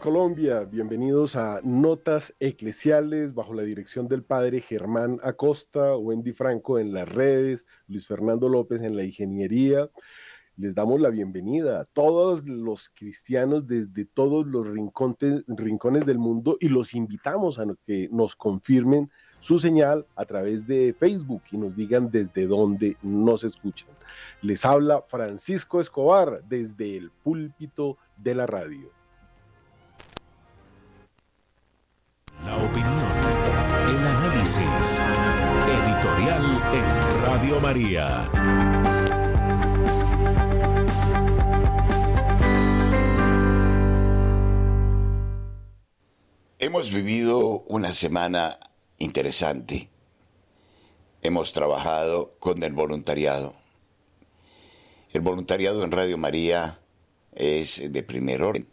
Colombia, bienvenidos a Notas Eclesiales bajo la dirección del padre Germán Acosta, Wendy Franco en las redes, Luis Fernando López en la ingeniería. Les damos la bienvenida a todos los cristianos desde todos los rincones, rincones del mundo y los invitamos a que nos confirmen su señal a través de Facebook y nos digan desde dónde nos escuchan. Les habla Francisco Escobar desde el púlpito de la radio. La opinión, el análisis, editorial en Radio María. Hemos vivido una semana interesante. Hemos trabajado con el voluntariado. El voluntariado en Radio María es de primer orden.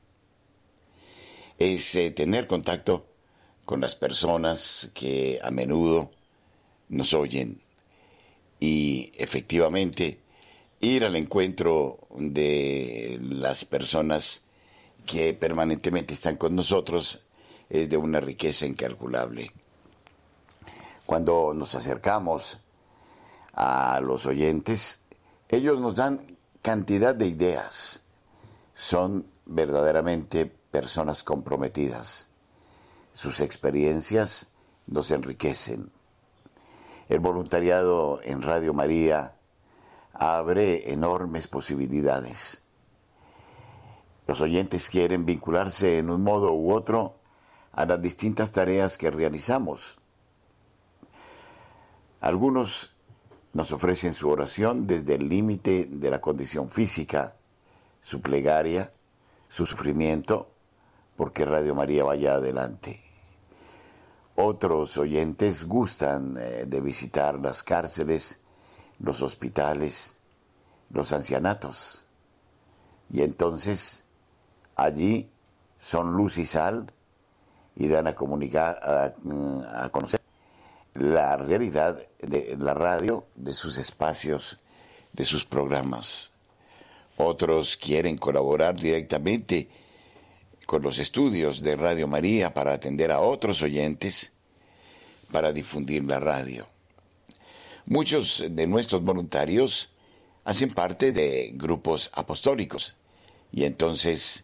Es eh, tener contacto con las personas que a menudo nos oyen y efectivamente ir al encuentro de las personas que permanentemente están con nosotros es de una riqueza incalculable. Cuando nos acercamos a los oyentes, ellos nos dan cantidad de ideas. Son verdaderamente personas comprometidas sus experiencias nos enriquecen. El voluntariado en Radio María abre enormes posibilidades. Los oyentes quieren vincularse en un modo u otro a las distintas tareas que realizamos. Algunos nos ofrecen su oración desde el límite de la condición física, su plegaria, su sufrimiento, porque Radio María vaya adelante. Otros oyentes gustan eh, de visitar las cárceles, los hospitales, los ancianatos. Y entonces allí son luz y sal y dan a comunicar, a, a, conocer la realidad de la radio, de sus espacios, de sus programas. Otros quieren colaborar directamente con los estudios de Radio María para atender a otros oyentes, para difundir la radio. Muchos de nuestros voluntarios hacen parte de grupos apostólicos y entonces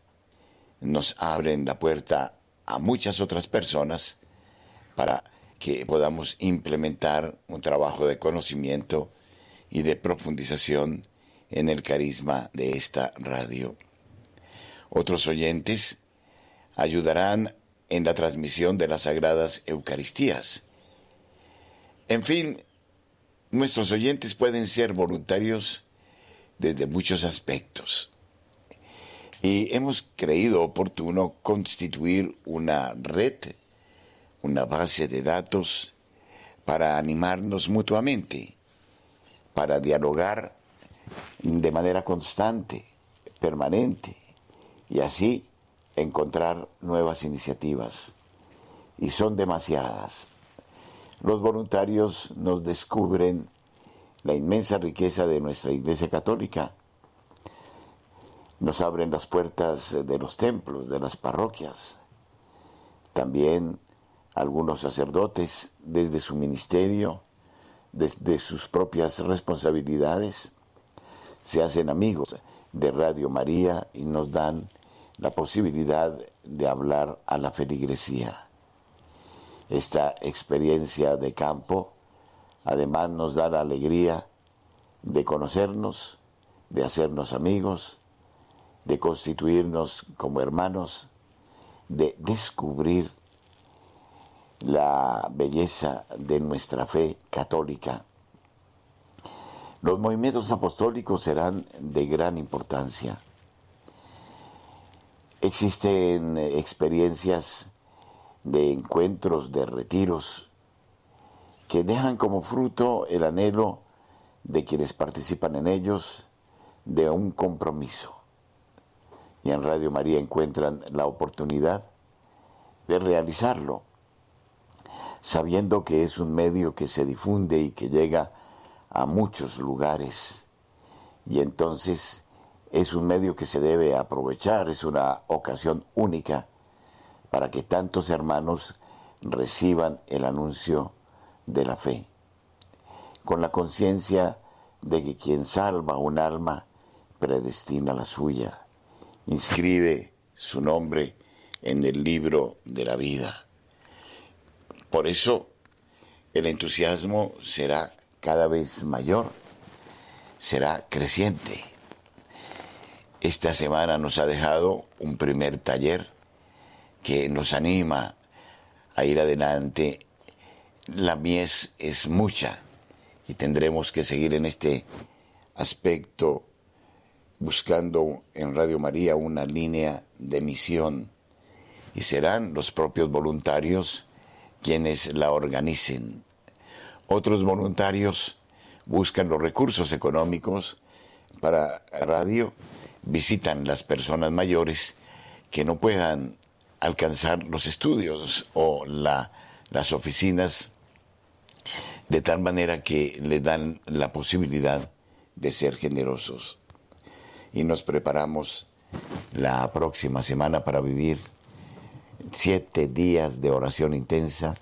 nos abren la puerta a muchas otras personas para que podamos implementar un trabajo de conocimiento y de profundización en el carisma de esta radio. Otros oyentes ayudarán en la transmisión de las sagradas Eucaristías. En fin, nuestros oyentes pueden ser voluntarios desde muchos aspectos. Y hemos creído oportuno constituir una red, una base de datos para animarnos mutuamente, para dialogar de manera constante, permanente, y así encontrar nuevas iniciativas. Y son demasiadas. Los voluntarios nos descubren la inmensa riqueza de nuestra Iglesia Católica. Nos abren las puertas de los templos, de las parroquias. También algunos sacerdotes desde su ministerio, desde sus propias responsabilidades, se hacen amigos de Radio María y nos dan la posibilidad de hablar a la feligresía. Esta experiencia de campo además nos da la alegría de conocernos, de hacernos amigos, de constituirnos como hermanos, de descubrir la belleza de nuestra fe católica. Los movimientos apostólicos serán de gran importancia Existen experiencias de encuentros, de retiros, que dejan como fruto el anhelo de quienes participan en ellos de un compromiso. Y en Radio María encuentran la oportunidad de realizarlo, sabiendo que es un medio que se difunde y que llega a muchos lugares. Y entonces es un medio que se debe aprovechar, es una ocasión única para que tantos hermanos reciban el anuncio de la fe, con la conciencia de que quien salva un alma predestina la suya, inscribe su nombre en el libro de la vida. Por eso el entusiasmo será cada vez mayor, será creciente. Esta semana nos ha dejado un primer taller que nos anima a ir adelante. La mies es mucha y tendremos que seguir en este aspecto buscando en Radio María una línea de misión y serán los propios voluntarios quienes la organicen. Otros voluntarios buscan los recursos económicos para radio, visitan las personas mayores que no puedan alcanzar los estudios o las oficinas de tal manera que le dan la posibilidad de ser generosos. Y nos preparamos la próxima semana para vivir siete días de oración intensa,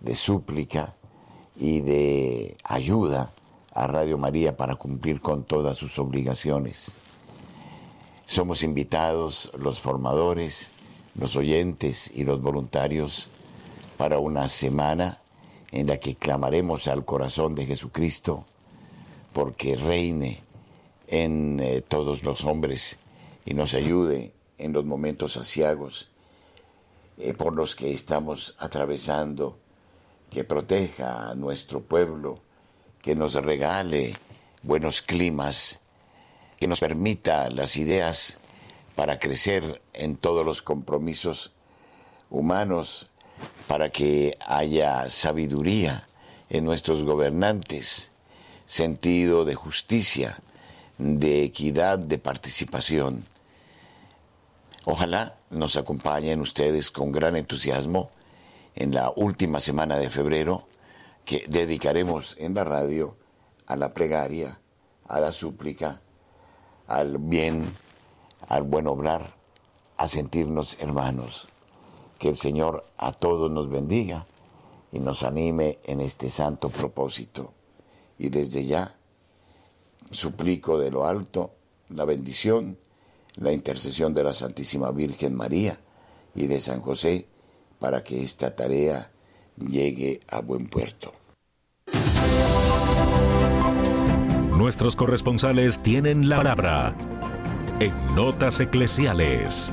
de súplica y de ayuda a Radio María para cumplir con todas sus obligaciones. Somos invitados los formadores, los oyentes y los voluntarios para una semana en la que clamaremos al corazón de Jesucristo porque reine en eh, todos los hombres y nos ayude en los momentos asiagos eh, por los que estamos atravesando, que proteja a nuestro pueblo, que nos regale buenos climas, que nos permita las ideas para crecer en todos los compromisos humanos, para que haya sabiduría en nuestros gobernantes, sentido de justicia, de equidad, de participación. Ojalá nos acompañen ustedes con gran entusiasmo en la última semana de febrero que dedicaremos en la radio a la plegaria, a la súplica, al bien, al buen obrar, a sentirnos hermanos. Que el Señor a todos nos bendiga y nos anime en este santo propósito. Y desde ya suplico de lo alto la bendición la intercesión de la Santísima Virgen María y de San José para que esta tarea llegue a buen puerto. Nuestros corresponsales tienen la palabra en Notas Eclesiales.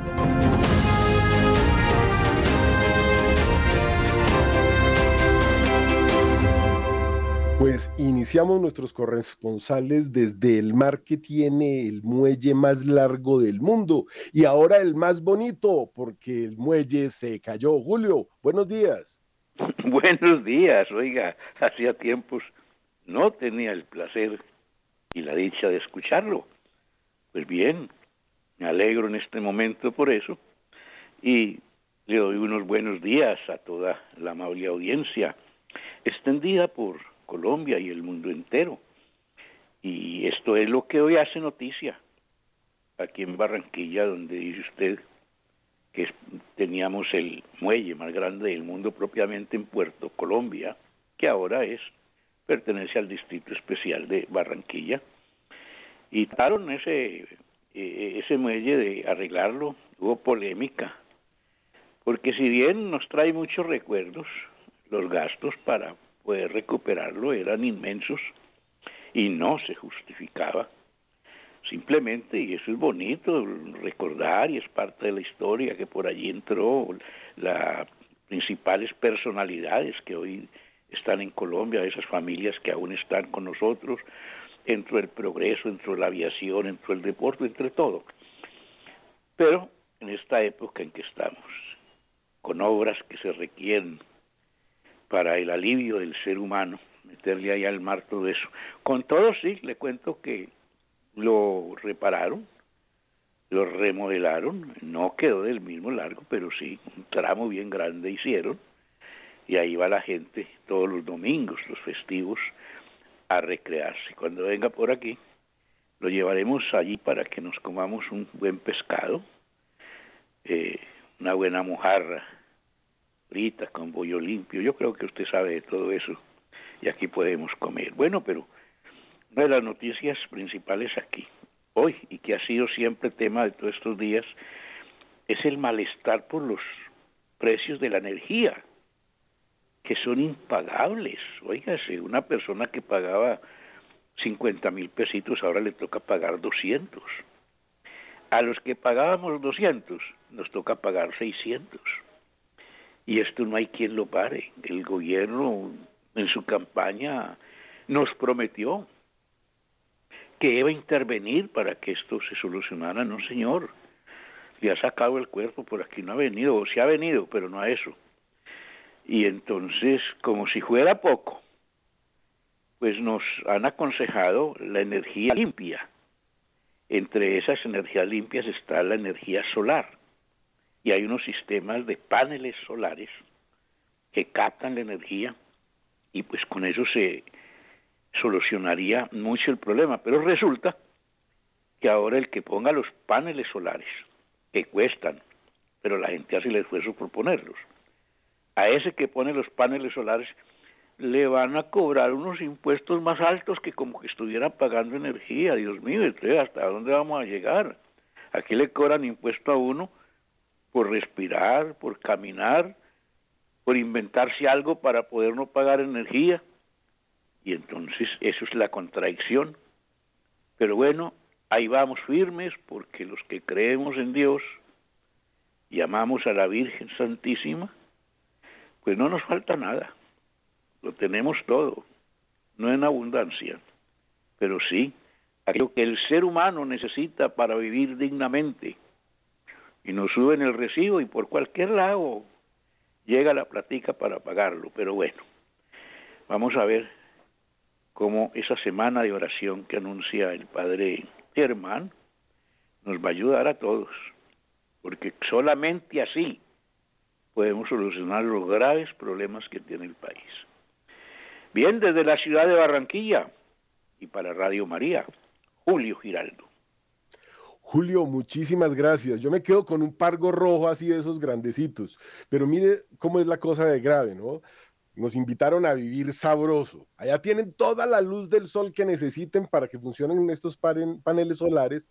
Pues iniciamos nuestros corresponsales desde el mar que tiene el muelle más largo del mundo y ahora el más bonito porque el muelle se cayó. Julio, buenos días. Buenos días, oiga, hacía tiempos no tenía el placer y la dicha de escucharlo. Pues bien, me alegro en este momento por eso y le doy unos buenos días a toda la amable audiencia extendida por Colombia y el mundo entero. Y esto es lo que hoy hace noticia aquí en Barranquilla, donde dice usted que teníamos el muelle más grande del mundo propiamente en Puerto Colombia, que ahora es pertenece al distrito especial de Barranquilla. Y trataron ese e, ese muelle de arreglarlo, hubo polémica, porque si bien nos trae muchos recuerdos, los gastos para poder recuperarlo eran inmensos y no se justificaba. Simplemente, y eso es bonito recordar y es parte de la historia que por allí entró las principales personalidades que hoy están en Colombia, esas familias que aún están con nosotros, entró el progreso, entró la aviación, entró el deporte, entre todo. Pero en esta época en que estamos, con obras que se requieren para el alivio del ser humano, meterle ahí al mar todo eso. Con todo, sí, le cuento que lo repararon, lo remodelaron, no quedó del mismo largo, pero sí, un tramo bien grande hicieron, y ahí va la gente todos los domingos, los festivos, a recrearse. Cuando venga por aquí, lo llevaremos allí para que nos comamos un buen pescado, eh, una buena mojarra frita con bollo limpio. Yo creo que usted sabe de todo eso y aquí podemos comer. Bueno, pero una de las noticias principales aquí, hoy, y que ha sido siempre tema de todos estos días, es el malestar por los precios de la energía, que son impagables. Óigase, una persona que pagaba 50 mil pesitos ahora le toca pagar 200. A los que pagábamos 200 nos toca pagar 600. Y esto no hay quien lo pare. El gobierno en su campaña nos prometió que iba a intervenir para que esto se solucionara. No, señor. Le ha sacado el cuerpo, por aquí no ha venido, o sí ha venido, pero no a eso. Y entonces, como si fuera poco, pues nos han aconsejado la energía limpia. Entre esas energías limpias está la energía solar. Y hay unos sistemas de paneles solares que captan la energía y pues con eso se solucionaría mucho el problema. Pero resulta que ahora el que ponga los paneles solares, que cuestan, pero la gente hace el esfuerzo por ponerlos, a ese que pone los paneles solares le van a cobrar unos impuestos más altos que como que estuviera pagando energía. Dios mío, ¿hasta dónde vamos a llegar? Aquí le cobran impuesto a uno por respirar, por caminar, por inventarse algo para poder no pagar energía. Y entonces eso es la contradicción. Pero bueno, ahí vamos firmes porque los que creemos en Dios y amamos a la Virgen Santísima, pues no nos falta nada. Lo tenemos todo, no en abundancia, pero sí aquello que el ser humano necesita para vivir dignamente. Y nos suben el recibo y por cualquier lado llega la platica para pagarlo. Pero bueno, vamos a ver cómo esa semana de oración que anuncia el padre Germán nos va a ayudar a todos, porque solamente así podemos solucionar los graves problemas que tiene el país. Bien, desde la ciudad de Barranquilla y para Radio María, Julio Giraldo. Julio, muchísimas gracias. Yo me quedo con un pargo rojo así de esos grandecitos, pero mire cómo es la cosa de grave, ¿no? Nos invitaron a vivir sabroso. Allá tienen toda la luz del sol que necesiten para que funcionen estos paneles solares,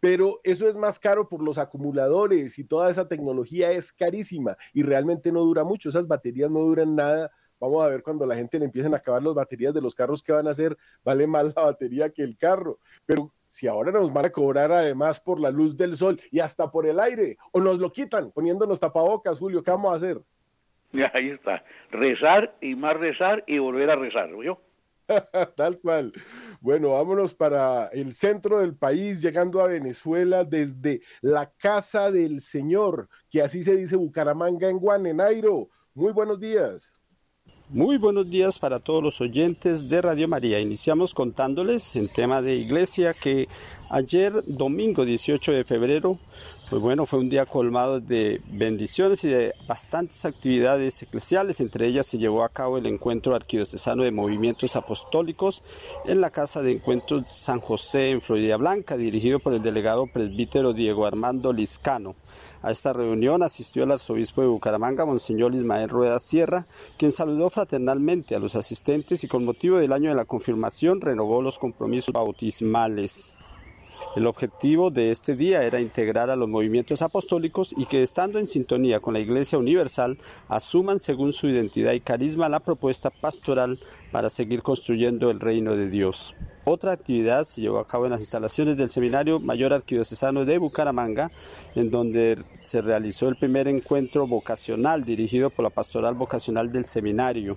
pero eso es más caro por los acumuladores y toda esa tecnología es carísima y realmente no dura mucho. Esas baterías no duran nada. Vamos a ver cuando la gente le empiecen a acabar las baterías de los carros que van a hacer, vale más la batería que el carro. Pero si ahora nos van a cobrar además por la luz del sol y hasta por el aire, o nos lo quitan poniéndonos tapabocas, Julio, ¿qué vamos a hacer? Ahí está, rezar y más rezar y volver a rezar, yo. Tal cual. Bueno, vámonos para el centro del país, llegando a Venezuela desde la Casa del Señor, que así se dice Bucaramanga en Guanenairo. Muy buenos días. Muy buenos días para todos los oyentes de Radio María. Iniciamos contándoles en tema de iglesia que ayer, domingo 18 de febrero, pues bueno, fue un día colmado de bendiciones y de bastantes actividades eclesiales. Entre ellas se llevó a cabo el encuentro arquidiocesano de movimientos apostólicos en la Casa de Encuentros San José en Florida Blanca, dirigido por el delegado presbítero Diego Armando Liscano. A esta reunión asistió el arzobispo de Bucaramanga, Monseñor Ismael Rueda Sierra, quien saludó fraternalmente a los asistentes y con motivo del año de la confirmación renovó los compromisos bautismales. El objetivo de este día era integrar a los movimientos apostólicos y que estando en sintonía con la Iglesia Universal asuman según su identidad y carisma la propuesta pastoral para seguir construyendo el reino de Dios. Otra actividad se llevó a cabo en las instalaciones del Seminario Mayor Arquidiocesano de Bucaramanga, en donde se realizó el primer encuentro vocacional dirigido por la Pastoral Vocacional del Seminario.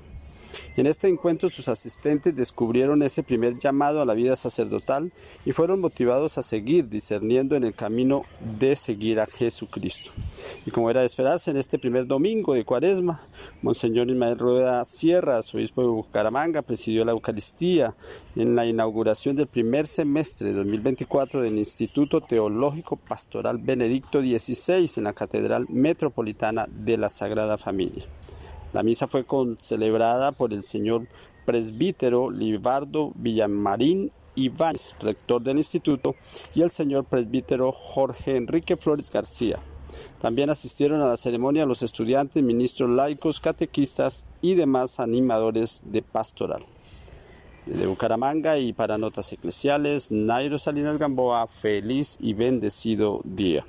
En este encuentro sus asistentes descubrieron ese primer llamado a la vida sacerdotal y fueron motivados a seguir discerniendo en el camino de seguir a Jesucristo. Y como era de esperarse, en este primer domingo de Cuaresma, Monseñor Ismael Rueda Sierra, obispo de Bucaramanga, presidió la Eucaristía en la inauguración del primer semestre de 2024 del Instituto Teológico Pastoral Benedicto XVI en la Catedral Metropolitana de la Sagrada Familia. La misa fue celebrada por el señor presbítero Libardo Villamarín Ibáñez, rector del instituto, y el señor presbítero Jorge Enrique Flores García. También asistieron a la ceremonia los estudiantes, ministros laicos, catequistas y demás animadores de pastoral. De Bucaramanga y para Notas Eclesiales, Nairo Salinas Gamboa, feliz y bendecido día.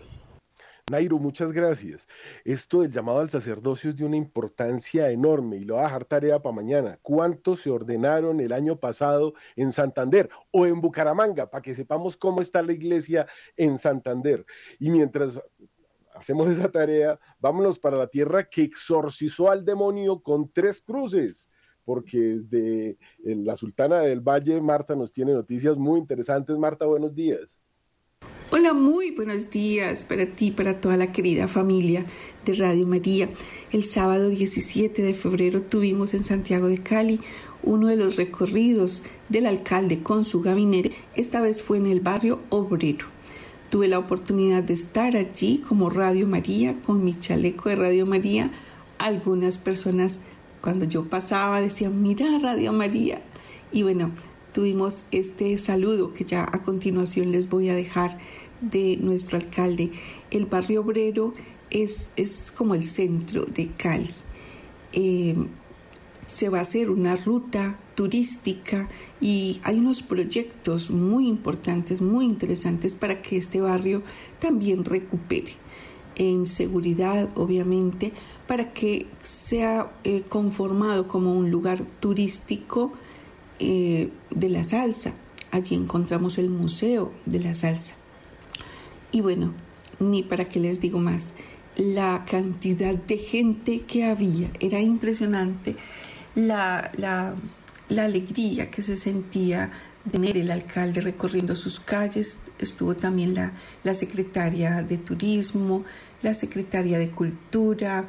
Nairo, muchas gracias. Esto del llamado al sacerdocio es de una importancia enorme y lo va a dejar tarea para mañana. ¿Cuántos se ordenaron el año pasado en Santander o en Bucaramanga? Para que sepamos cómo está la iglesia en Santander. Y mientras hacemos esa tarea, vámonos para la tierra que exorcizó al demonio con tres cruces porque desde eh, la Sultana del Valle, Marta nos tiene noticias muy interesantes. Marta, buenos días. Hola, muy buenos días para ti, para toda la querida familia de Radio María. El sábado 17 de febrero tuvimos en Santiago de Cali uno de los recorridos del alcalde con su gabinete. Esta vez fue en el barrio Obrero. Tuve la oportunidad de estar allí como Radio María, con mi chaleco de Radio María. Algunas personas cuando yo pasaba decían, mira Radio María. Y bueno, tuvimos este saludo que ya a continuación les voy a dejar de nuestro alcalde. El barrio obrero es, es como el centro de Cali. Eh, se va a hacer una ruta turística y hay unos proyectos muy importantes, muy interesantes para que este barrio también recupere en seguridad, obviamente, para que sea eh, conformado como un lugar turístico eh, de la salsa. Allí encontramos el Museo de la Salsa. Y bueno, ni para qué les digo más, la cantidad de gente que había era impresionante, la, la, alegría que se sentía tener el alcalde recorriendo sus calles, estuvo también la, la secretaria de Turismo, la secretaria de Cultura,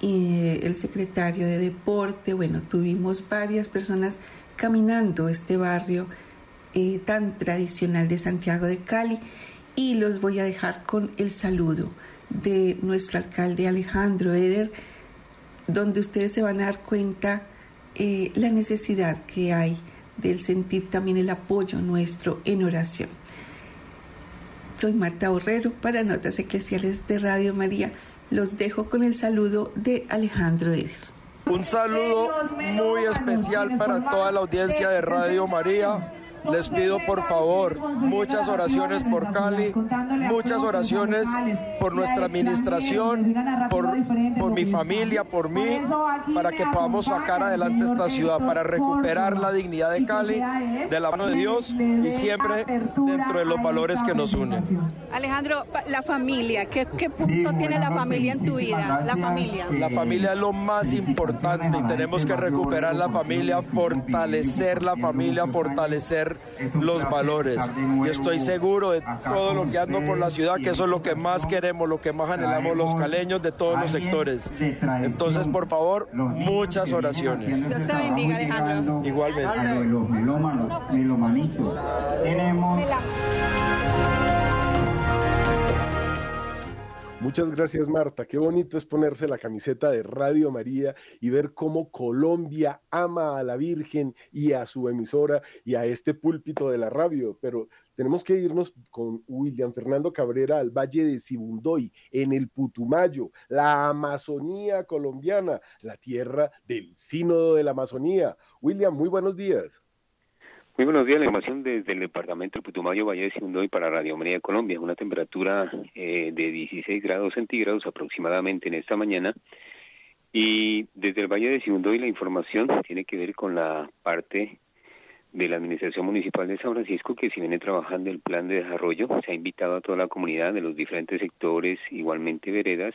y el secretario de Deporte, bueno, tuvimos varias personas caminando este barrio eh, tan tradicional de Santiago de Cali y los voy a dejar con el saludo de nuestro alcalde Alejandro Eder, donde ustedes se van a dar cuenta eh, la necesidad que hay del sentir también el apoyo nuestro en oración. Soy Marta Borrero para Notas Eclesiales de Radio María. Los dejo con el saludo de Alejandro Eder. Un saludo muy especial para toda la audiencia de Radio María les pido por favor muchas oraciones por Cali, muchas oraciones por nuestra administración, por, por mi familia, por mí, para que podamos sacar adelante esta ciudad, para recuperar la dignidad de Cali de la mano de Dios y siempre dentro de los valores que nos unen. Alejandro, la familia, ¿qué, qué punto tiene la familia en tu vida? La familia. La familia es lo más importante y tenemos que recuperar la familia, fortalecer la familia, fortalecer los valores. Y estoy seguro de todo lo que ando por la ciudad, que eso es lo que más queremos, lo que más anhelamos los caleños de todos los sectores. Entonces, por favor, muchas oraciones. Dios te bendiga, Alejandro. Igualmente. Tenemos... Muchas gracias, Marta. Qué bonito es ponerse la camiseta de Radio María y ver cómo Colombia ama a la Virgen y a su emisora y a este púlpito de la radio. Pero tenemos que irnos con William Fernando Cabrera al Valle de Sibundoy, en el Putumayo, la Amazonía colombiana, la tierra del sínodo de la Amazonía. William, muy buenos días. Muy buenos días, la información desde el departamento de Putumayo, Valle de Sindoy para Radio María de Colombia. Una temperatura eh, de 16 grados centígrados aproximadamente en esta mañana. Y desde el Valle de Sindoy la información tiene que ver con la parte de la Administración Municipal de San Francisco que si viene trabajando el plan de desarrollo. Se ha invitado a toda la comunidad de los diferentes sectores, igualmente veredas,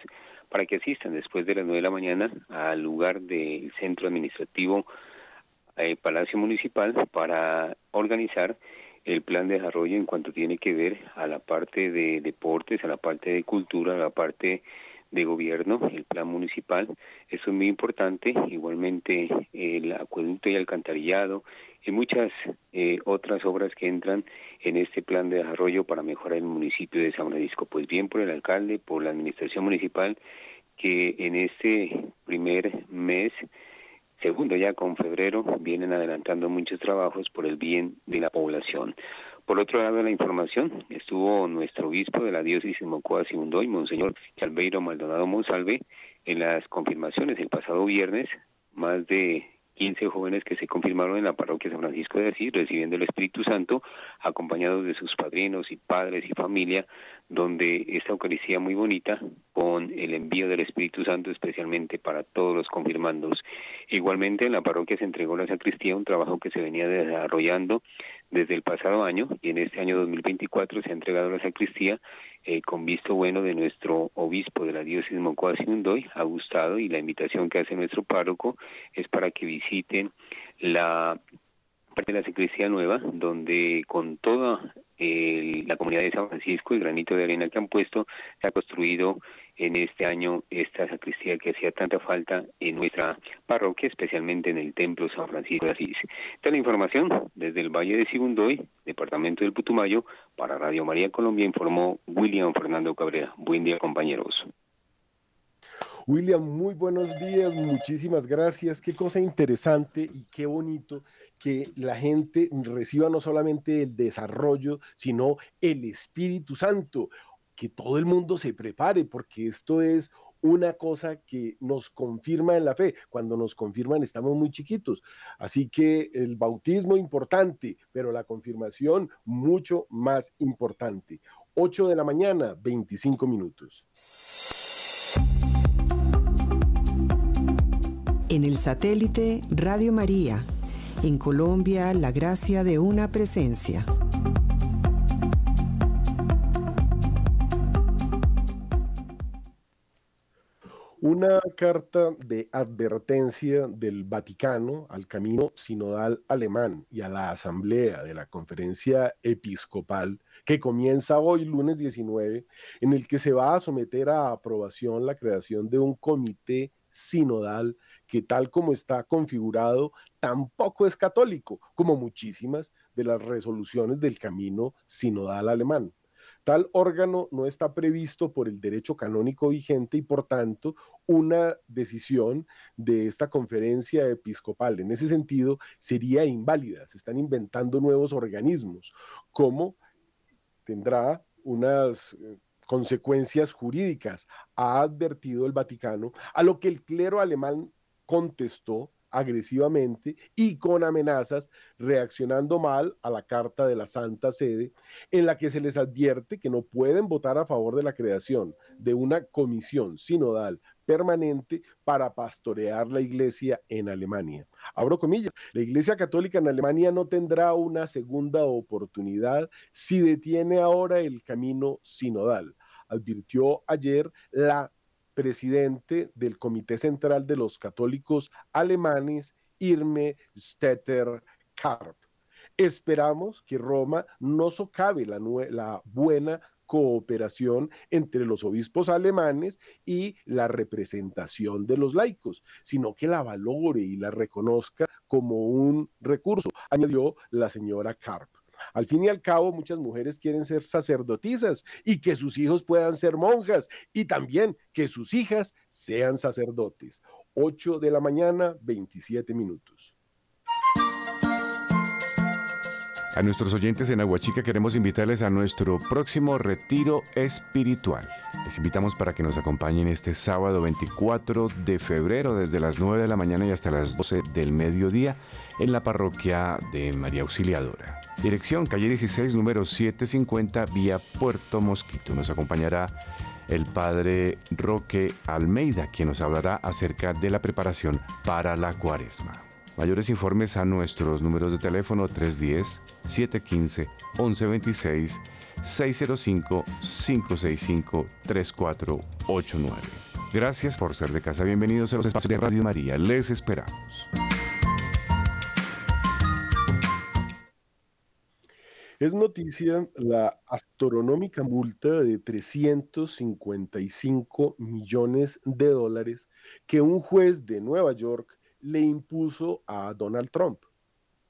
para que asistan después de las nueve de la mañana al lugar del centro administrativo eh, Palacio Municipal para organizar el plan de desarrollo en cuanto tiene que ver a la parte de deportes, a la parte de cultura, a la parte de gobierno, el plan municipal. Eso es muy importante. Igualmente el acueducto y alcantarillado y muchas eh, otras obras que entran en este plan de desarrollo para mejorar el municipio de San Francisco. Pues bien por el alcalde, por la administración municipal, que en este primer mes segundo ya con febrero vienen adelantando muchos trabajos por el bien de la población. Por otro lado la información, estuvo nuestro obispo de la diócesis Mocoa y Monseñor Chalveiro Maldonado Monsalve, en las confirmaciones el pasado viernes, más de 15 jóvenes que se confirmaron en la parroquia San Francisco de Asís recibiendo el Espíritu Santo, acompañados de sus padrinos y padres y familia, donde esta Eucaristía muy bonita, con el envío del Espíritu Santo especialmente para todos los confirmandos. Igualmente en la parroquia se entregó la sacristía, un trabajo que se venía desarrollando desde el pasado año y en este año 2024 se ha entregado la sacristía eh, con visto bueno de nuestro obispo de la diócesis Mocoa Sinundoy, ha gustado y la invitación que hace nuestro párroco es para que visiten la parte de la sacristía nueva, donde con toda la comunidad de San Francisco, el granito de arena que han puesto, se ha construido en este año esta sacristía que hacía tanta falta en nuestra parroquia, especialmente en el Templo San Francisco de Asís. Esta la información desde el Valle de Sigundoy, departamento del Putumayo, para Radio María Colombia, informó William Fernando Cabrera. Buen día, compañeros. William, muy buenos días, muchísimas gracias. Qué cosa interesante y qué bonito que la gente reciba no solamente el desarrollo, sino el Espíritu Santo que todo el mundo se prepare, porque esto es una cosa que nos confirma en la fe. Cuando nos confirman estamos muy chiquitos. Así que el bautismo importante, pero la confirmación mucho más importante. 8 de la mañana, 25 minutos. En el satélite Radio María, en Colombia, la gracia de una presencia. Una carta de advertencia del Vaticano al camino sinodal alemán y a la asamblea de la conferencia episcopal que comienza hoy, lunes 19, en el que se va a someter a aprobación la creación de un comité sinodal que tal como está configurado tampoco es católico, como muchísimas de las resoluciones del camino sinodal alemán. Tal órgano no está previsto por el derecho canónico vigente y por tanto una decisión de esta conferencia episcopal en ese sentido sería inválida. Se están inventando nuevos organismos, como tendrá unas eh, consecuencias jurídicas, ha advertido el Vaticano, a lo que el clero alemán contestó agresivamente y con amenazas, reaccionando mal a la carta de la Santa Sede, en la que se les advierte que no pueden votar a favor de la creación de una comisión sinodal permanente para pastorear la iglesia en Alemania. Abro comillas, la iglesia católica en Alemania no tendrá una segunda oportunidad si detiene ahora el camino sinodal, advirtió ayer la presidente del Comité Central de los Católicos Alemanes, Irme Stetter Karp. Esperamos que Roma no socave la, la buena cooperación entre los obispos alemanes y la representación de los laicos, sino que la valore y la reconozca como un recurso, añadió la señora Karp. Al fin y al cabo, muchas mujeres quieren ser sacerdotisas y que sus hijos puedan ser monjas y también que sus hijas sean sacerdotes. 8 de la mañana, 27 minutos. A nuestros oyentes en Aguachica queremos invitarles a nuestro próximo retiro espiritual. Les invitamos para que nos acompañen este sábado 24 de febrero desde las 9 de la mañana y hasta las 12 del mediodía en la parroquia de María Auxiliadora. Dirección calle 16, número 750, vía Puerto Mosquito. Nos acompañará el padre Roque Almeida, quien nos hablará acerca de la preparación para la cuaresma. Mayores informes a nuestros números de teléfono 310-715-1126, 605-565-3489. Gracias por ser de casa. Bienvenidos a los espacios de Radio María. Les esperamos. Es noticia la astronómica multa de 355 millones de dólares que un juez de Nueva York le impuso a Donald Trump.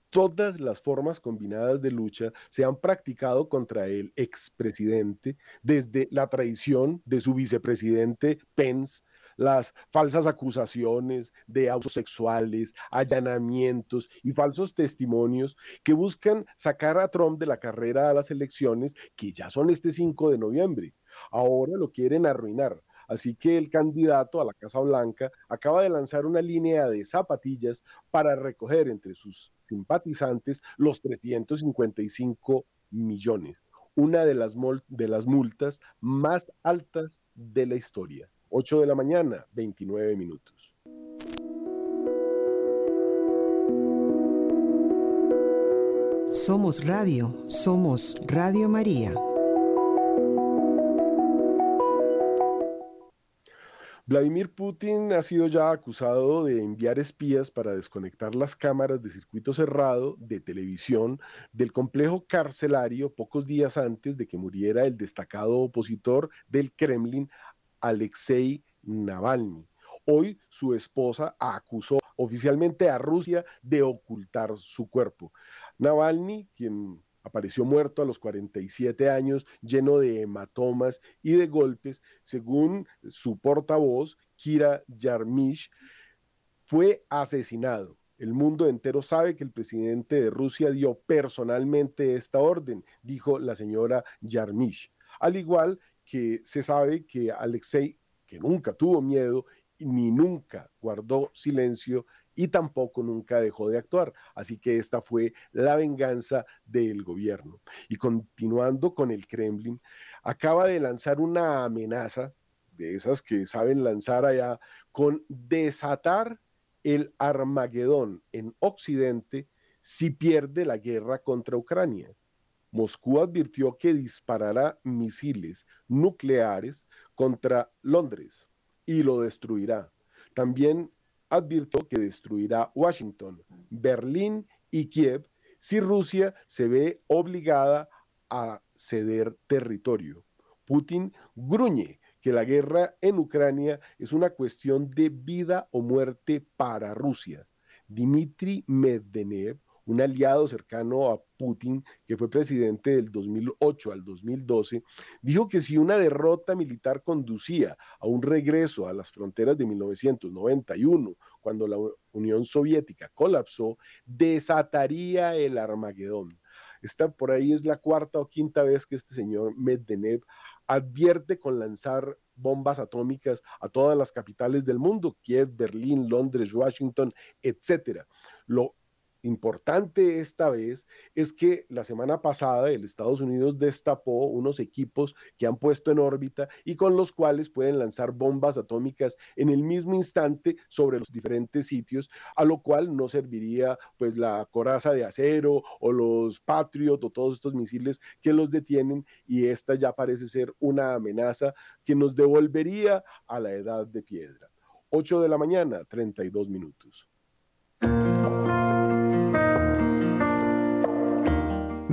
Todas las formas combinadas de lucha se han practicado contra el expresidente, desde la traición de su vicepresidente Pence las falsas acusaciones de abusos sexuales, allanamientos y falsos testimonios que buscan sacar a Trump de la carrera a las elecciones que ya son este 5 de noviembre. Ahora lo quieren arruinar. Así que el candidato a la Casa Blanca acaba de lanzar una línea de zapatillas para recoger entre sus simpatizantes los 355 millones, una de las, de las multas más altas de la historia. 8 de la mañana, 29 minutos. Somos Radio, somos Radio María. Vladimir Putin ha sido ya acusado de enviar espías para desconectar las cámaras de circuito cerrado de televisión del complejo carcelario pocos días antes de que muriera el destacado opositor del Kremlin, Alexei Navalny. Hoy su esposa acusó oficialmente a Rusia de ocultar su cuerpo. Navalny, quien apareció muerto a los 47 años, lleno de hematomas y de golpes, según su portavoz, Kira Yarmish, fue asesinado. El mundo entero sabe que el presidente de Rusia dio personalmente esta orden, dijo la señora Yarmish. Al igual que se sabe que Alexei, que nunca tuvo miedo ni nunca guardó silencio y tampoco nunca dejó de actuar. Así que esta fue la venganza del gobierno. Y continuando con el Kremlin, acaba de lanzar una amenaza de esas que saben lanzar allá con desatar el Armagedón en Occidente si pierde la guerra contra Ucrania. Moscú advirtió que disparará misiles nucleares contra Londres y lo destruirá. También advirtió que destruirá Washington, Berlín y Kiev si Rusia se ve obligada a ceder territorio. Putin gruñe que la guerra en Ucrania es una cuestión de vida o muerte para Rusia. Dmitry Medvedev un aliado cercano a Putin, que fue presidente del 2008 al 2012, dijo que si una derrota militar conducía a un regreso a las fronteras de 1991, cuando la Unión Soviética colapsó, desataría el Armagedón. Esta por ahí es la cuarta o quinta vez que este señor Medvedev advierte con lanzar bombas atómicas a todas las capitales del mundo, Kiev, Berlín, Londres, Washington, etcétera. Lo importante esta vez es que la semana pasada el Estados Unidos destapó unos equipos que han puesto en órbita y con los cuales pueden lanzar bombas atómicas en el mismo instante sobre los diferentes sitios, a lo cual no serviría pues la coraza de acero o los Patriot o todos estos misiles que los detienen y esta ya parece ser una amenaza que nos devolvería a la edad de piedra. 8 de la mañana, 32 minutos.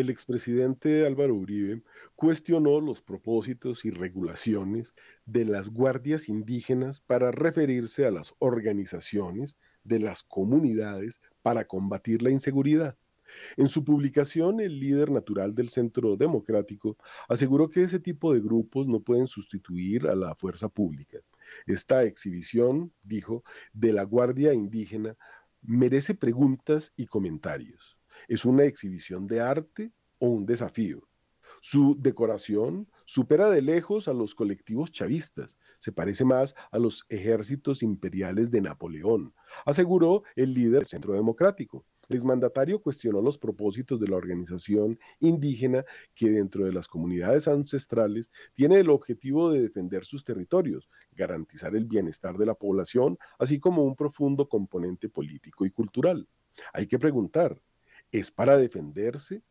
el expresidente Álvaro Uribe cuestionó los propósitos y regulaciones de las guardias indígenas para referirse a las organizaciones de las comunidades para combatir la inseguridad. En su publicación, el líder natural del Centro Democrático aseguró que ese tipo de grupos no pueden sustituir a la fuerza pública. Esta exhibición, dijo, de la Guardia Indígena merece preguntas y comentarios. ¿Es una exhibición de arte o un desafío? Su decoración supera de lejos a los colectivos chavistas, se parece más a los ejércitos imperiales de Napoleón, aseguró el líder del Centro Democrático. El exmandatario cuestionó los propósitos de la organización indígena que dentro de las comunidades ancestrales tiene el objetivo de defender sus territorios, garantizar el bienestar de la población, así como un profundo componente político y cultural. Hay que preguntar, ¿es para defenderse?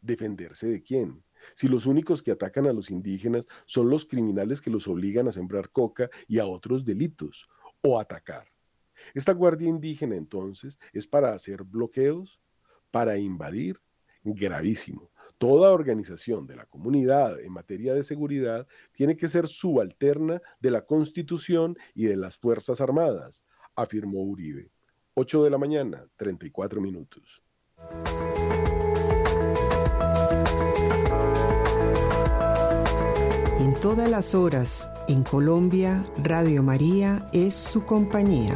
¿Defenderse de quién? Si los únicos que atacan a los indígenas son los criminales que los obligan a sembrar coca y a otros delitos, o atacar. Esta guardia indígena entonces es para hacer bloqueos, para invadir, gravísimo. Toda organización de la comunidad en materia de seguridad tiene que ser subalterna de la Constitución y de las Fuerzas Armadas, afirmó Uribe. 8 de la mañana, 34 minutos. En todas las horas, en Colombia, Radio María es su compañía.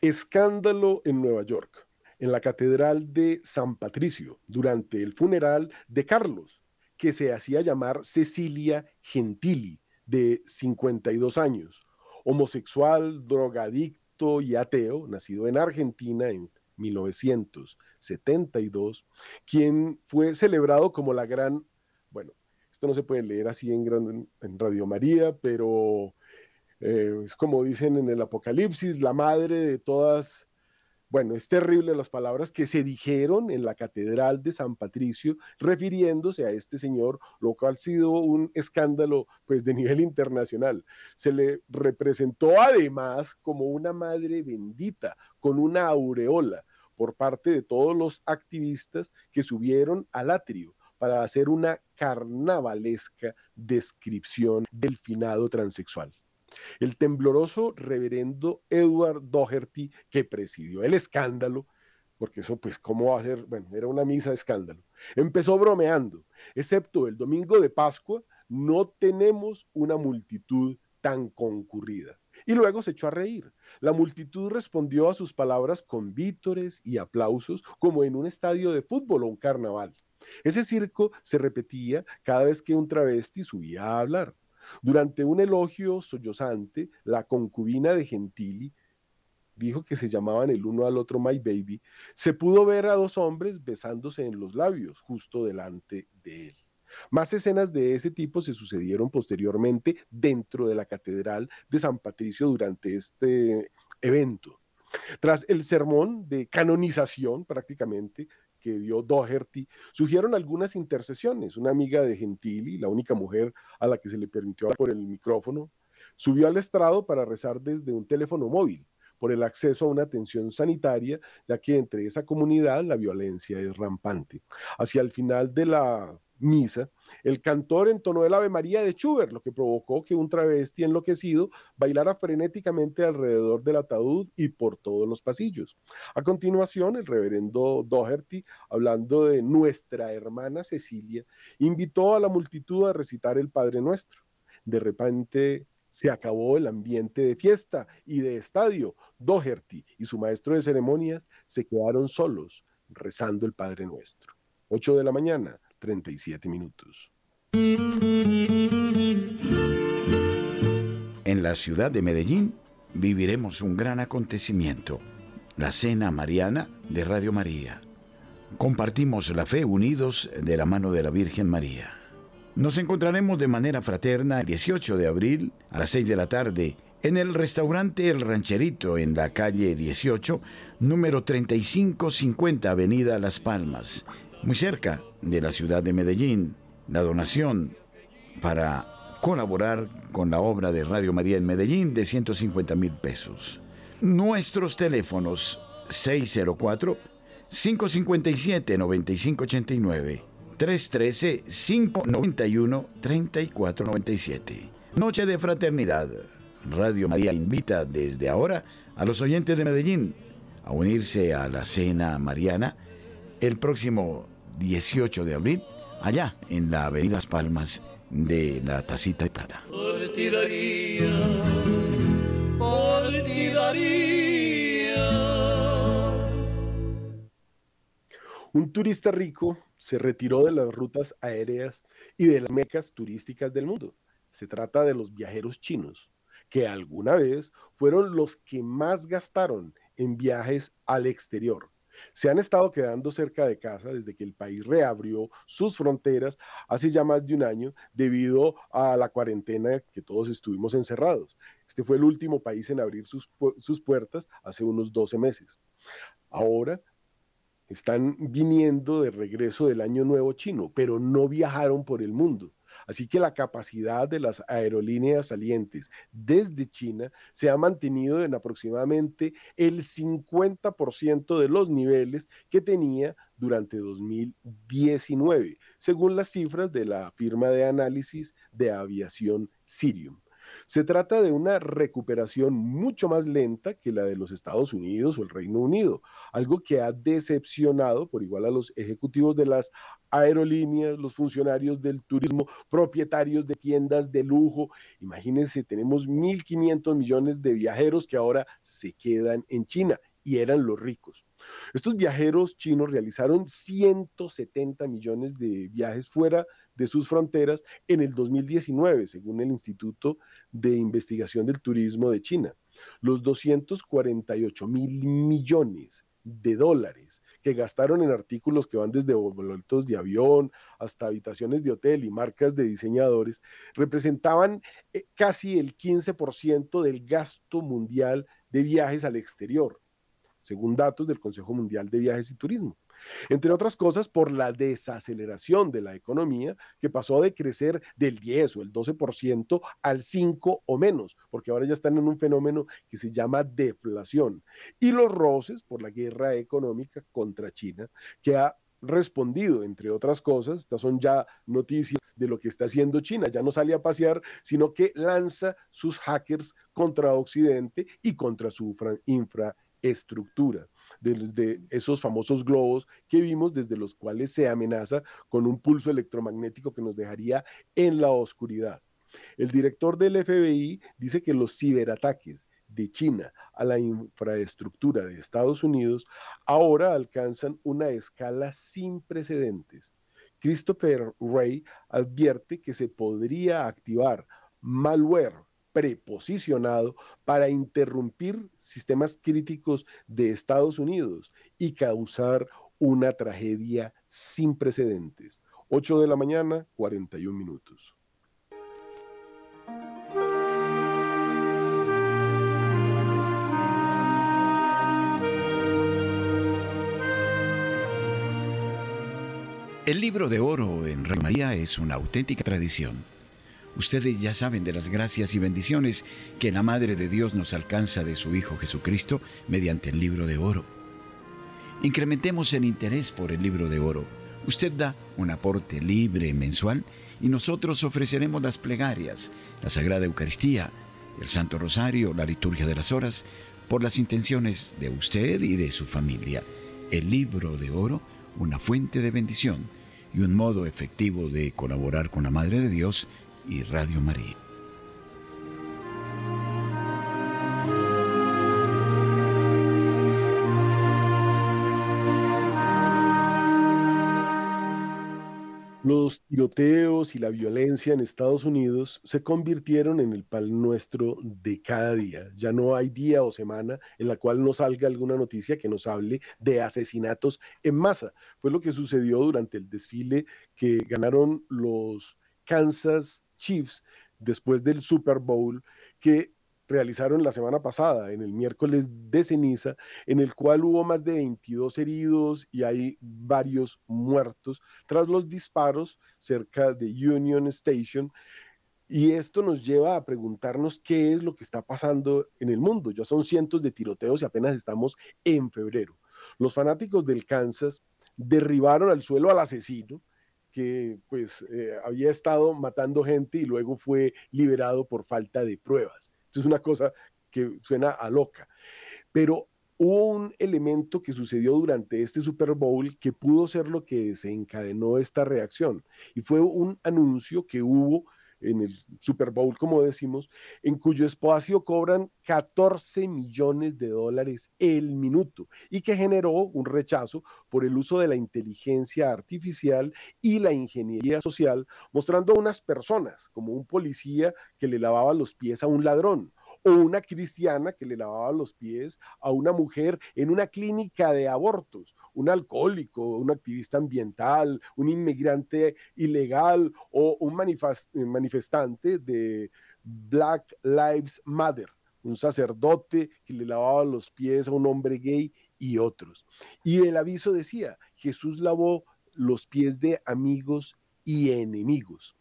Escándalo en Nueva York, en la Catedral de San Patricio, durante el funeral de Carlos, que se hacía llamar Cecilia Gentili, de 52 años, homosexual, drogadicto y ateo, nacido en Argentina en 1972, quien fue celebrado como la gran, bueno, esto no se puede leer así en, Radio María, pero eh, es como dicen en el Apocalipsis, la madre de todas, bueno, es terrible las palabras que se dijeron en la Catedral de San Patricio refiriéndose a este señor, lo cual ha sido un escándalo pues de nivel internacional. Se le representó además como una madre bendita, con una aureola por parte de todos los activistas que subieron al atrio para hacer una carnavalesca descripción del finado transexual. El tembloroso reverendo Edward Doherty, que presidió el escándalo, porque eso pues cómo va a ser, bueno, era una misa de escándalo, empezó bromeando, excepto el domingo de Pascua, no tenemos una multitud tan concurrida. Y luego se echó a reír. La multitud respondió a sus palabras con vítores y aplausos como en un estadio de fútbol o un carnaval. Ese circo se repetía cada vez que un travesti subía a hablar. Durante un elogio sollozante, la concubina de Gentili dijo que se llamaban el uno al otro My Baby, se pudo ver a dos hombres besándose en los labios justo delante de él. Más escenas de ese tipo se sucedieron posteriormente dentro de la Catedral de San Patricio durante este evento. Tras el sermón de canonización prácticamente que dio Doherty, surgieron algunas intercesiones. Una amiga de Gentili, la única mujer a la que se le permitió hablar por el micrófono, subió al estrado para rezar desde un teléfono móvil por el acceso a una atención sanitaria, ya que entre esa comunidad la violencia es rampante. Hacia el final de la misa, el cantor entonó el Ave María de Schubert, lo que provocó que un travesti enloquecido bailara frenéticamente alrededor del ataúd y por todos los pasillos. A continuación, el reverendo Doherty, hablando de nuestra hermana Cecilia, invitó a la multitud a recitar el Padre Nuestro. De repente se acabó el ambiente de fiesta y de estadio. Doherty y su maestro de ceremonias se quedaron solos rezando el Padre Nuestro. 8 de la mañana, 37 minutos. En la ciudad de Medellín viviremos un gran acontecimiento, la Cena Mariana de Radio María. Compartimos la fe unidos de la mano de la Virgen María. Nos encontraremos de manera fraterna el 18 de abril a las 6 de la tarde en el restaurante El Rancherito en la calle 18, número 3550 Avenida Las Palmas, muy cerca de la ciudad de Medellín. La donación para colaborar con la obra de Radio María en Medellín de 150 mil pesos. Nuestros teléfonos 604 557 9589 313 591 3497. Noche de Fraternidad. Radio María invita desde ahora a los oyentes de Medellín a unirse a la cena mariana el próximo 18 de abril, allá en la Avenida Las Palmas de la Tacita de Plata. Un turista rico se retiró de las rutas aéreas y de las mecas turísticas del mundo. Se trata de los viajeros chinos, que alguna vez fueron los que más gastaron en viajes al exterior. Se han estado quedando cerca de casa desde que el país reabrió sus fronteras hace ya más de un año debido a la cuarentena que todos estuvimos encerrados. Este fue el último país en abrir sus, sus puertas hace unos 12 meses. Ahora están viniendo de regreso del año nuevo chino, pero no viajaron por el mundo. Así que la capacidad de las aerolíneas salientes desde China se ha mantenido en aproximadamente el 50% de los niveles que tenía durante 2019, según las cifras de la firma de análisis de aviación Sirium. Se trata de una recuperación mucho más lenta que la de los Estados Unidos o el Reino Unido, algo que ha decepcionado por igual a los ejecutivos de las aerolíneas, los funcionarios del turismo, propietarios de tiendas de lujo. Imagínense, tenemos 1.500 millones de viajeros que ahora se quedan en China y eran los ricos. Estos viajeros chinos realizaron 170 millones de viajes fuera de sus fronteras en el 2019, según el Instituto de Investigación del Turismo de China. Los 248 mil millones de dólares que gastaron en artículos que van desde boletos de avión hasta habitaciones de hotel y marcas de diseñadores, representaban eh, casi el 15% del gasto mundial de viajes al exterior, según datos del Consejo Mundial de Viajes y Turismo entre otras cosas por la desaceleración de la economía que pasó de crecer del 10 o el 12% al 5 o menos, porque ahora ya están en un fenómeno que se llama deflación, y los roces por la guerra económica contra China, que ha respondido, entre otras cosas, estas son ya noticias de lo que está haciendo China, ya no sale a pasear, sino que lanza sus hackers contra Occidente y contra su infraestructura desde esos famosos globos que vimos, desde los cuales se amenaza con un pulso electromagnético que nos dejaría en la oscuridad. El director del FBI dice que los ciberataques de China a la infraestructura de Estados Unidos ahora alcanzan una escala sin precedentes. Christopher Wray advierte que se podría activar malware preposicionado para interrumpir sistemas críticos de Estados Unidos y causar una tragedia sin precedentes. 8 de la mañana, 41 minutos. El libro de oro en Rey María es una auténtica tradición Ustedes ya saben de las gracias y bendiciones que la Madre de Dios nos alcanza de su Hijo Jesucristo mediante el libro de oro. Incrementemos el interés por el libro de oro. Usted da un aporte libre mensual y nosotros ofreceremos las plegarias, la Sagrada Eucaristía, el Santo Rosario, la liturgia de las horas, por las intenciones de usted y de su familia. El libro de oro, una fuente de bendición y un modo efectivo de colaborar con la Madre de Dios y Radio María. Los tiroteos y la violencia en Estados Unidos se convirtieron en el pan nuestro de cada día. Ya no hay día o semana en la cual no salga alguna noticia que nos hable de asesinatos en masa. Fue lo que sucedió durante el desfile que ganaron los Kansas Chiefs después del Super Bowl que realizaron la semana pasada, en el miércoles de ceniza, en el cual hubo más de 22 heridos y hay varios muertos tras los disparos cerca de Union Station. Y esto nos lleva a preguntarnos qué es lo que está pasando en el mundo. Ya son cientos de tiroteos y apenas estamos en febrero. Los fanáticos del Kansas derribaron al suelo al asesino, que pues eh, había estado matando gente y luego fue liberado por falta de pruebas. Esto es una cosa que suena a loca. Pero hubo un elemento que sucedió durante este Super Bowl que pudo ser lo que desencadenó esta reacción. Y fue un anuncio que hubo en el Super Bowl, como decimos, en cuyo espacio cobran 14 millones de dólares el minuto y que generó un rechazo por el uso de la inteligencia artificial y la ingeniería social, mostrando a unas personas como un policía que le lavaba los pies a un ladrón o una cristiana que le lavaba los pies a una mujer en una clínica de abortos, un alcohólico, un activista ambiental, un inmigrante ilegal o un manifestante de Black Lives Matter, un sacerdote que le lavaba los pies a un hombre gay y otros. Y el aviso decía, Jesús lavó los pies de amigos y enemigos.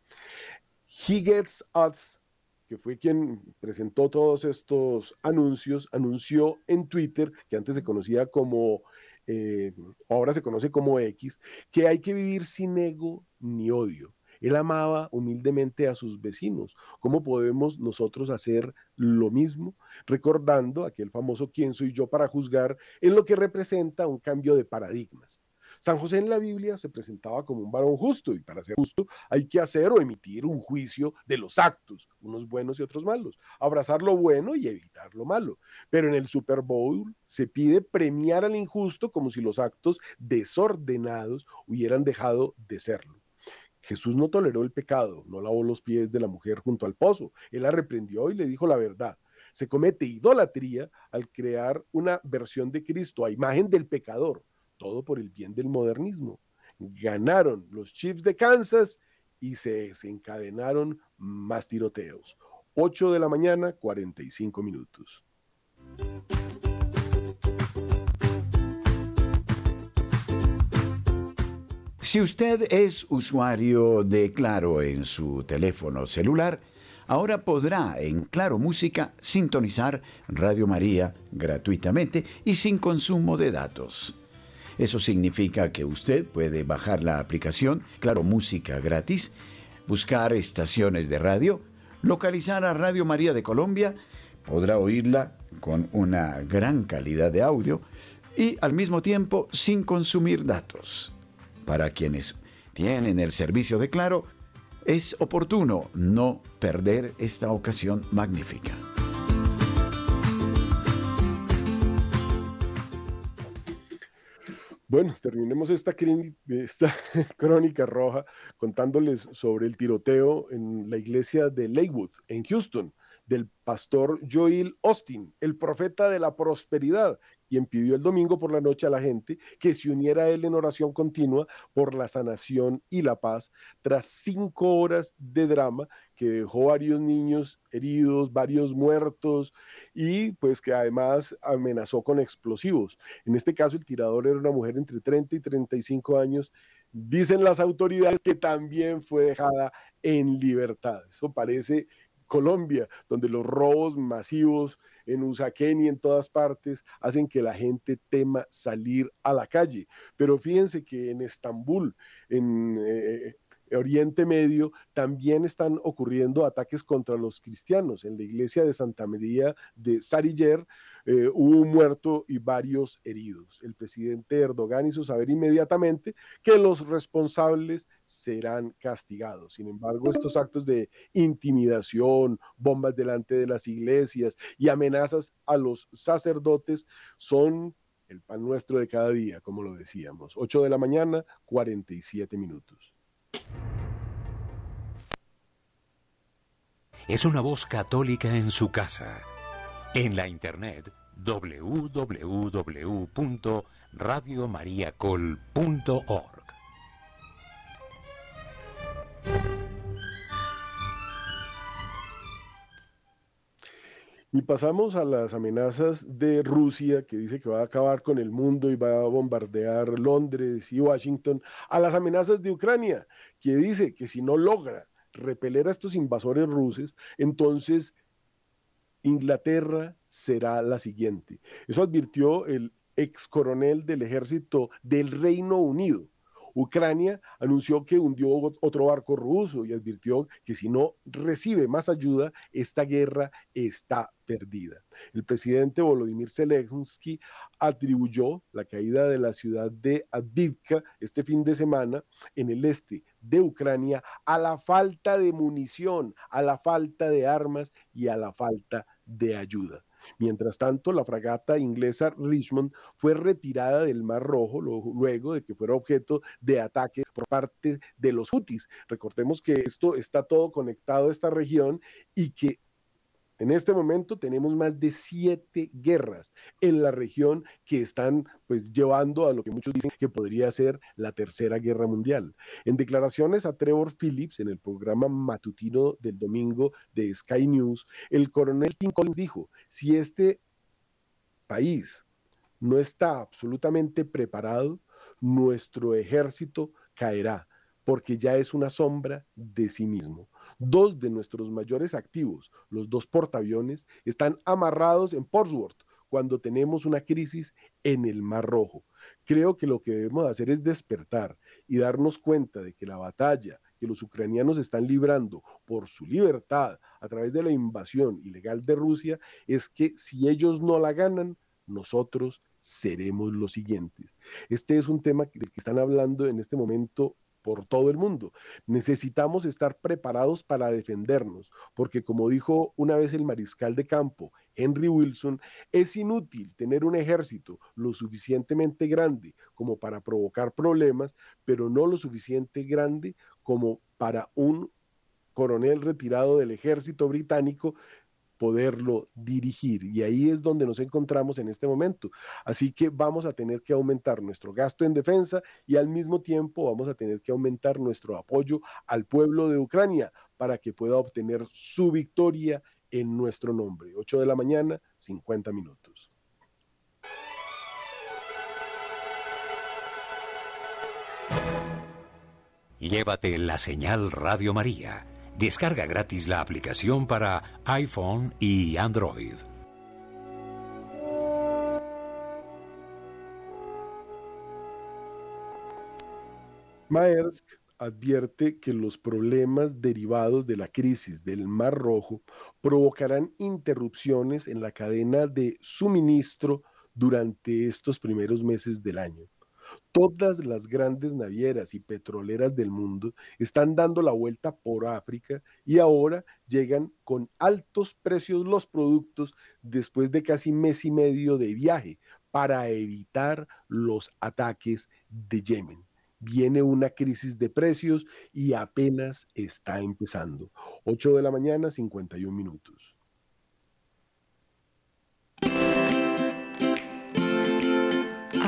He gets us que fue quien presentó todos estos anuncios, anunció en Twitter, que antes se conocía como, eh, ahora se conoce como X, que hay que vivir sin ego ni odio. Él amaba humildemente a sus vecinos. ¿Cómo podemos nosotros hacer lo mismo? Recordando aquel famoso ¿Quién soy yo para juzgar? en lo que representa un cambio de paradigmas. San José en la Biblia se presentaba como un varón justo y para ser justo hay que hacer o emitir un juicio de los actos, unos buenos y otros malos, abrazar lo bueno y evitar lo malo. Pero en el Super Bowl se pide premiar al injusto como si los actos desordenados hubieran dejado de serlo. Jesús no toleró el pecado, no lavó los pies de la mujer junto al pozo, él la reprendió y le dijo la verdad. Se comete idolatría al crear una versión de Cristo a imagen del pecador todo por el bien del modernismo. Ganaron los Chiefs de Kansas y se desencadenaron más tiroteos. 8 de la mañana, 45 minutos. Si usted es usuario de Claro en su teléfono celular, ahora podrá en Claro Música sintonizar Radio María gratuitamente y sin consumo de datos. Eso significa que usted puede bajar la aplicación Claro Música gratis, buscar estaciones de radio, localizar a Radio María de Colombia, podrá oírla con una gran calidad de audio y al mismo tiempo sin consumir datos. Para quienes tienen el servicio de Claro, es oportuno no perder esta ocasión magnífica. Bueno, terminemos esta, esta, crónica roja contándoles sobre el tiroteo en la iglesia de Lakewood, en Houston, del pastor Joel Austin, el profeta de la prosperidad, quien pidió el domingo por la noche a la gente que se uniera a él en oración continua por la sanación y la paz, tras cinco horas de drama que dejó varios niños heridos, varios muertos y pues que además amenazó con explosivos. En este caso el tirador era una mujer entre 30 y 35 años. Dicen las autoridades que también fue dejada en libertad. Eso parece Colombia, donde los robos masivos en Usaquén y en todas partes hacen que la gente tema salir a la calle. Pero fíjense que en Estambul, en eh, Oriente Medio, también están ocurriendo ataques contra los cristianos. En la iglesia de Santa María de Sariller eh, hubo un muerto y varios heridos. El presidente Erdogan hizo saber inmediatamente que los responsables serán castigados. Sin embargo, estos actos de intimidación, bombas delante de las iglesias y amenazas a los sacerdotes son el pan nuestro de cada día, como lo decíamos. 8 de la mañana, 47 minutos. Es una voz católica en su casa en la internet www.radiomariacol.org. Y pasamos a las amenazas de Rusia, que dice que va a acabar con el mundo y va a bombardear Londres y Washington, a las amenazas de Ucrania, que dice que si no logra repeler a estos invasores rusos, entonces Inglaterra será la siguiente. Eso advirtió el ex coronel del ejército del Reino Unido, Ucrania anunció que hundió otro barco ruso y advirtió que si no recibe más ayuda, esta guerra está perdida. El presidente Volodymyr Zelensky atribuyó la caída de la ciudad de Advivka este fin de semana en el este de Ucrania a la falta de munición, a la falta de armas y a la falta de ayuda. Mientras tanto, la fragata inglesa Richmond fue retirada del Mar Rojo luego de que fuera objeto de ataque por parte de los Houthis. Recordemos que esto está todo conectado a esta región y que en este momento tenemos más de siete guerras en la región que están pues llevando a lo que muchos dicen que podría ser la tercera guerra mundial. En declaraciones a Trevor Phillips en el programa matutino del domingo de Sky News, el coronel Tim Collins dijo, si este país no está absolutamente preparado, nuestro ejército caerá porque ya es una sombra de sí mismo. Dos de nuestros mayores activos, los dos portaaviones, están amarrados en Portsmouth cuando tenemos una crisis en el Mar Rojo. Creo que lo que debemos hacer es despertar y darnos cuenta de que la batalla que los ucranianos están librando por su libertad a través de la invasión ilegal de Rusia es que si ellos no la ganan, nosotros seremos los siguientes. Este es un tema del que están hablando en este momento por todo el mundo. Necesitamos estar preparados para defendernos, porque como dijo una vez el mariscal de campo, Henry Wilson, es inútil tener un ejército lo suficientemente grande como para provocar problemas, pero no lo suficiente grande como para un coronel retirado del ejército británico poderlo dirigir. Y ahí es donde nos encontramos en este momento. Así que vamos a tener que aumentar nuestro gasto en defensa y al mismo tiempo vamos a tener que aumentar nuestro apoyo al pueblo de Ucrania para que pueda obtener su victoria en nuestro nombre. 8 de la mañana, 50 minutos. Llévate la señal Radio María Descarga gratis la aplicación para iPhone y Android. Maersk advierte que los problemas derivados de la crisis del Mar Rojo provocarán interrupciones en la cadena de suministro durante estos primeros meses del año. Todas las grandes navieras y petroleras del mundo están dando la vuelta por África y ahora llegan con altos precios los productos después de casi mes y medio de viaje para evitar los ataques de Yemen. Viene una crisis de precios y apenas está empezando. 8 de la mañana, 51 minutos.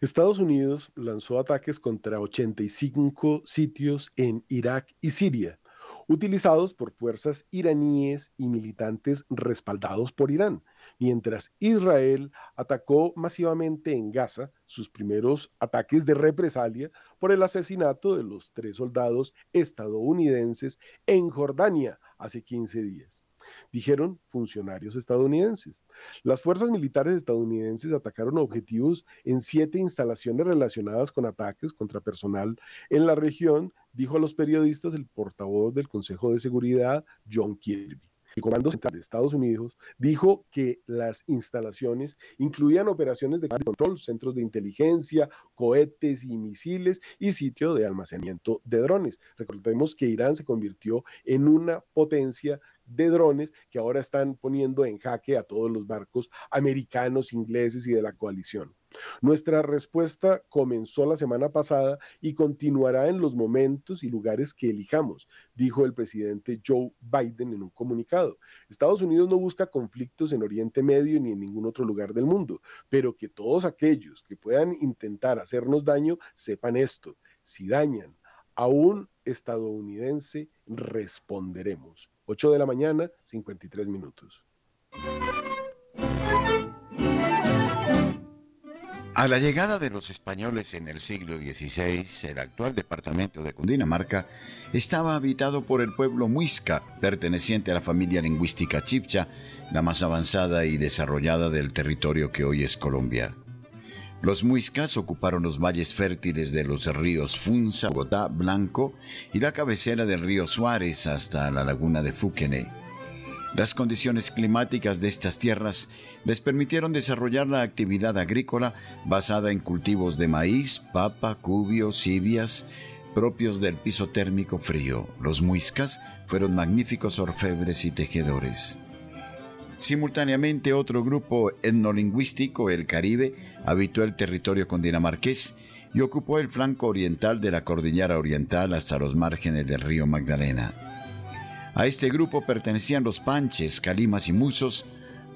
Estados Unidos lanzó ataques contra 85 sitios en Irak y Siria, utilizados por fuerzas iraníes y militantes respaldados por Irán, mientras Israel atacó masivamente en Gaza sus primeros ataques de represalia por el asesinato de los tres soldados estadounidenses en Jordania hace 15 días dijeron funcionarios estadounidenses. Las fuerzas militares estadounidenses atacaron objetivos en siete instalaciones relacionadas con ataques contra personal en la región, dijo a los periodistas el portavoz del Consejo de Seguridad, John Kirby. El Comando Central de Estados Unidos dijo que las instalaciones incluían operaciones de control, centros de inteligencia, cohetes y misiles y sitio de almacenamiento de drones. Recordemos que Irán se convirtió en una potencia de drones que ahora están poniendo en jaque a todos los barcos americanos, ingleses y de la coalición. Nuestra respuesta comenzó la semana pasada y continuará en los momentos y lugares que elijamos, dijo el presidente Joe Biden en un comunicado. Estados Unidos no busca conflictos en Oriente Medio ni en ningún otro lugar del mundo, pero que todos aquellos que puedan intentar hacernos daño sepan esto. Si dañan a un estadounidense responderemos. 8 de la mañana, 53 minutos. A la llegada de los españoles en el siglo XVI, el actual departamento de Cundinamarca estaba habitado por el pueblo muisca, perteneciente a la familia lingüística chipcha, la más avanzada y desarrollada del territorio que hoy es Colombia. Los muiscas ocuparon los valles fértiles de los ríos Funza, Bogotá, Blanco y la cabecera del río Suárez hasta la laguna de Fúquene. Las condiciones climáticas de estas tierras les permitieron desarrollar la actividad agrícola basada en cultivos de maíz, papa, cubio, cibias, propios del piso térmico frío. Los muiscas fueron magníficos orfebres y tejedores. Simultáneamente, otro grupo etnolingüístico, el Caribe, habitó el territorio condinamarqués y ocupó el flanco oriental de la cordillera oriental hasta los márgenes del río Magdalena. A este grupo pertenecían los Panches, Calimas y Musos,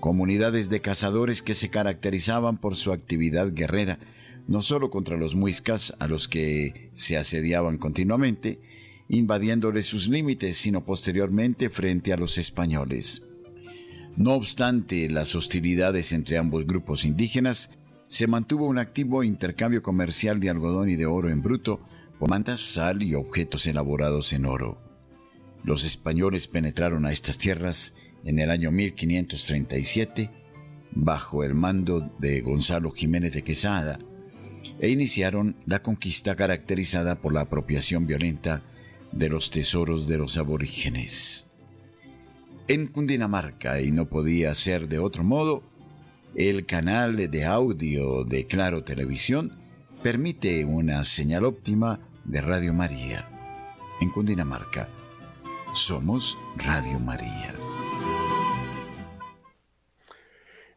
comunidades de cazadores que se caracterizaban por su actividad guerrera, no solo contra los muiscas a los que se asediaban continuamente, invadiéndoles sus límites, sino posteriormente frente a los españoles. No obstante las hostilidades entre ambos grupos indígenas, se mantuvo un activo intercambio comercial de algodón y de oro en bruto, por mantas, sal y objetos elaborados en oro. Los españoles penetraron a estas tierras en el año 1537 bajo el mando de Gonzalo Jiménez de Quesada e iniciaron la conquista caracterizada por la apropiación violenta de los tesoros de los aborígenes. En Cundinamarca, y no podía ser de otro modo, el canal de audio de Claro Televisión permite una señal óptima de Radio María. En Cundinamarca, somos Radio María.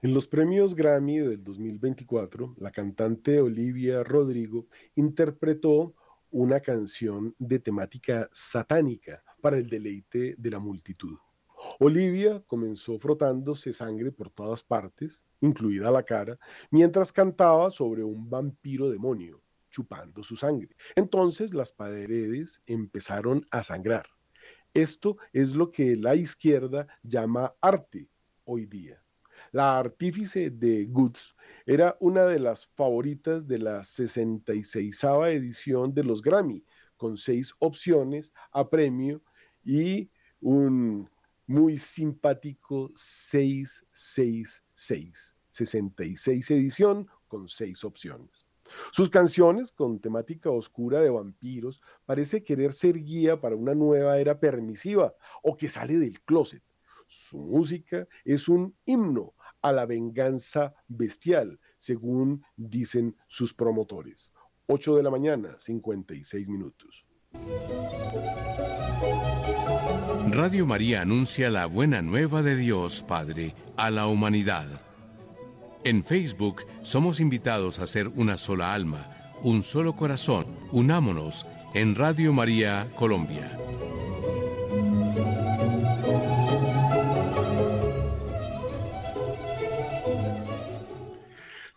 En los premios Grammy del 2024, la cantante Olivia Rodrigo interpretó una canción de temática satánica para el deleite de la multitud. Olivia comenzó frotándose sangre por todas partes, incluida la cara, mientras cantaba sobre un vampiro demonio, chupando su sangre. Entonces las paredes empezaron a sangrar. Esto es lo que la izquierda llama arte hoy día. La artífice de Goods era una de las favoritas de la 66 edición de los Grammy, con seis opciones a premio y un muy simpático 666. 66 edición con seis opciones. Sus canciones, con temática oscura de vampiros, parece querer ser guía para una nueva era permisiva o que sale del closet. Su música es un himno a la venganza bestial, según dicen sus promotores. 8 de la mañana, 56 minutos. Radio María anuncia la buena nueva de Dios Padre a la humanidad. En Facebook somos invitados a ser una sola alma, un solo corazón. Unámonos en Radio María Colombia.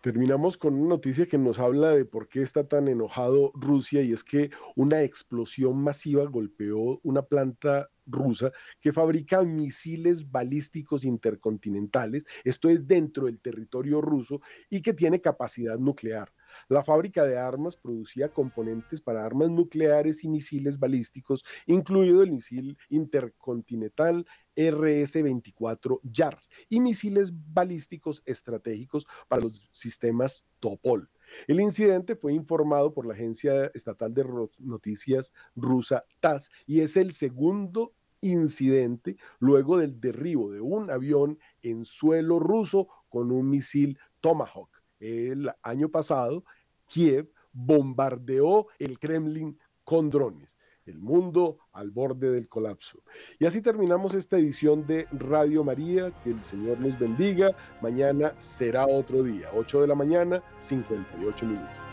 Terminamos con una noticia que nos habla de por qué está tan enojado Rusia y es que una explosión masiva golpeó una planta rusa que fabrica misiles balísticos intercontinentales, esto es dentro del territorio ruso, y que tiene capacidad nuclear. La fábrica de armas producía componentes para armas nucleares y misiles balísticos, incluido el misil intercontinental RS-24 JARS y misiles balísticos estratégicos para los sistemas Topol. El incidente fue informado por la agencia estatal de noticias rusa TASS y es el segundo incidente luego del derribo de un avión en suelo ruso con un misil Tomahawk. El año pasado, Kiev bombardeó el Kremlin con drones. El mundo al borde del colapso. Y así terminamos esta edición de Radio María. Que el Señor nos bendiga. Mañana será otro día. 8 de la mañana, 58 minutos.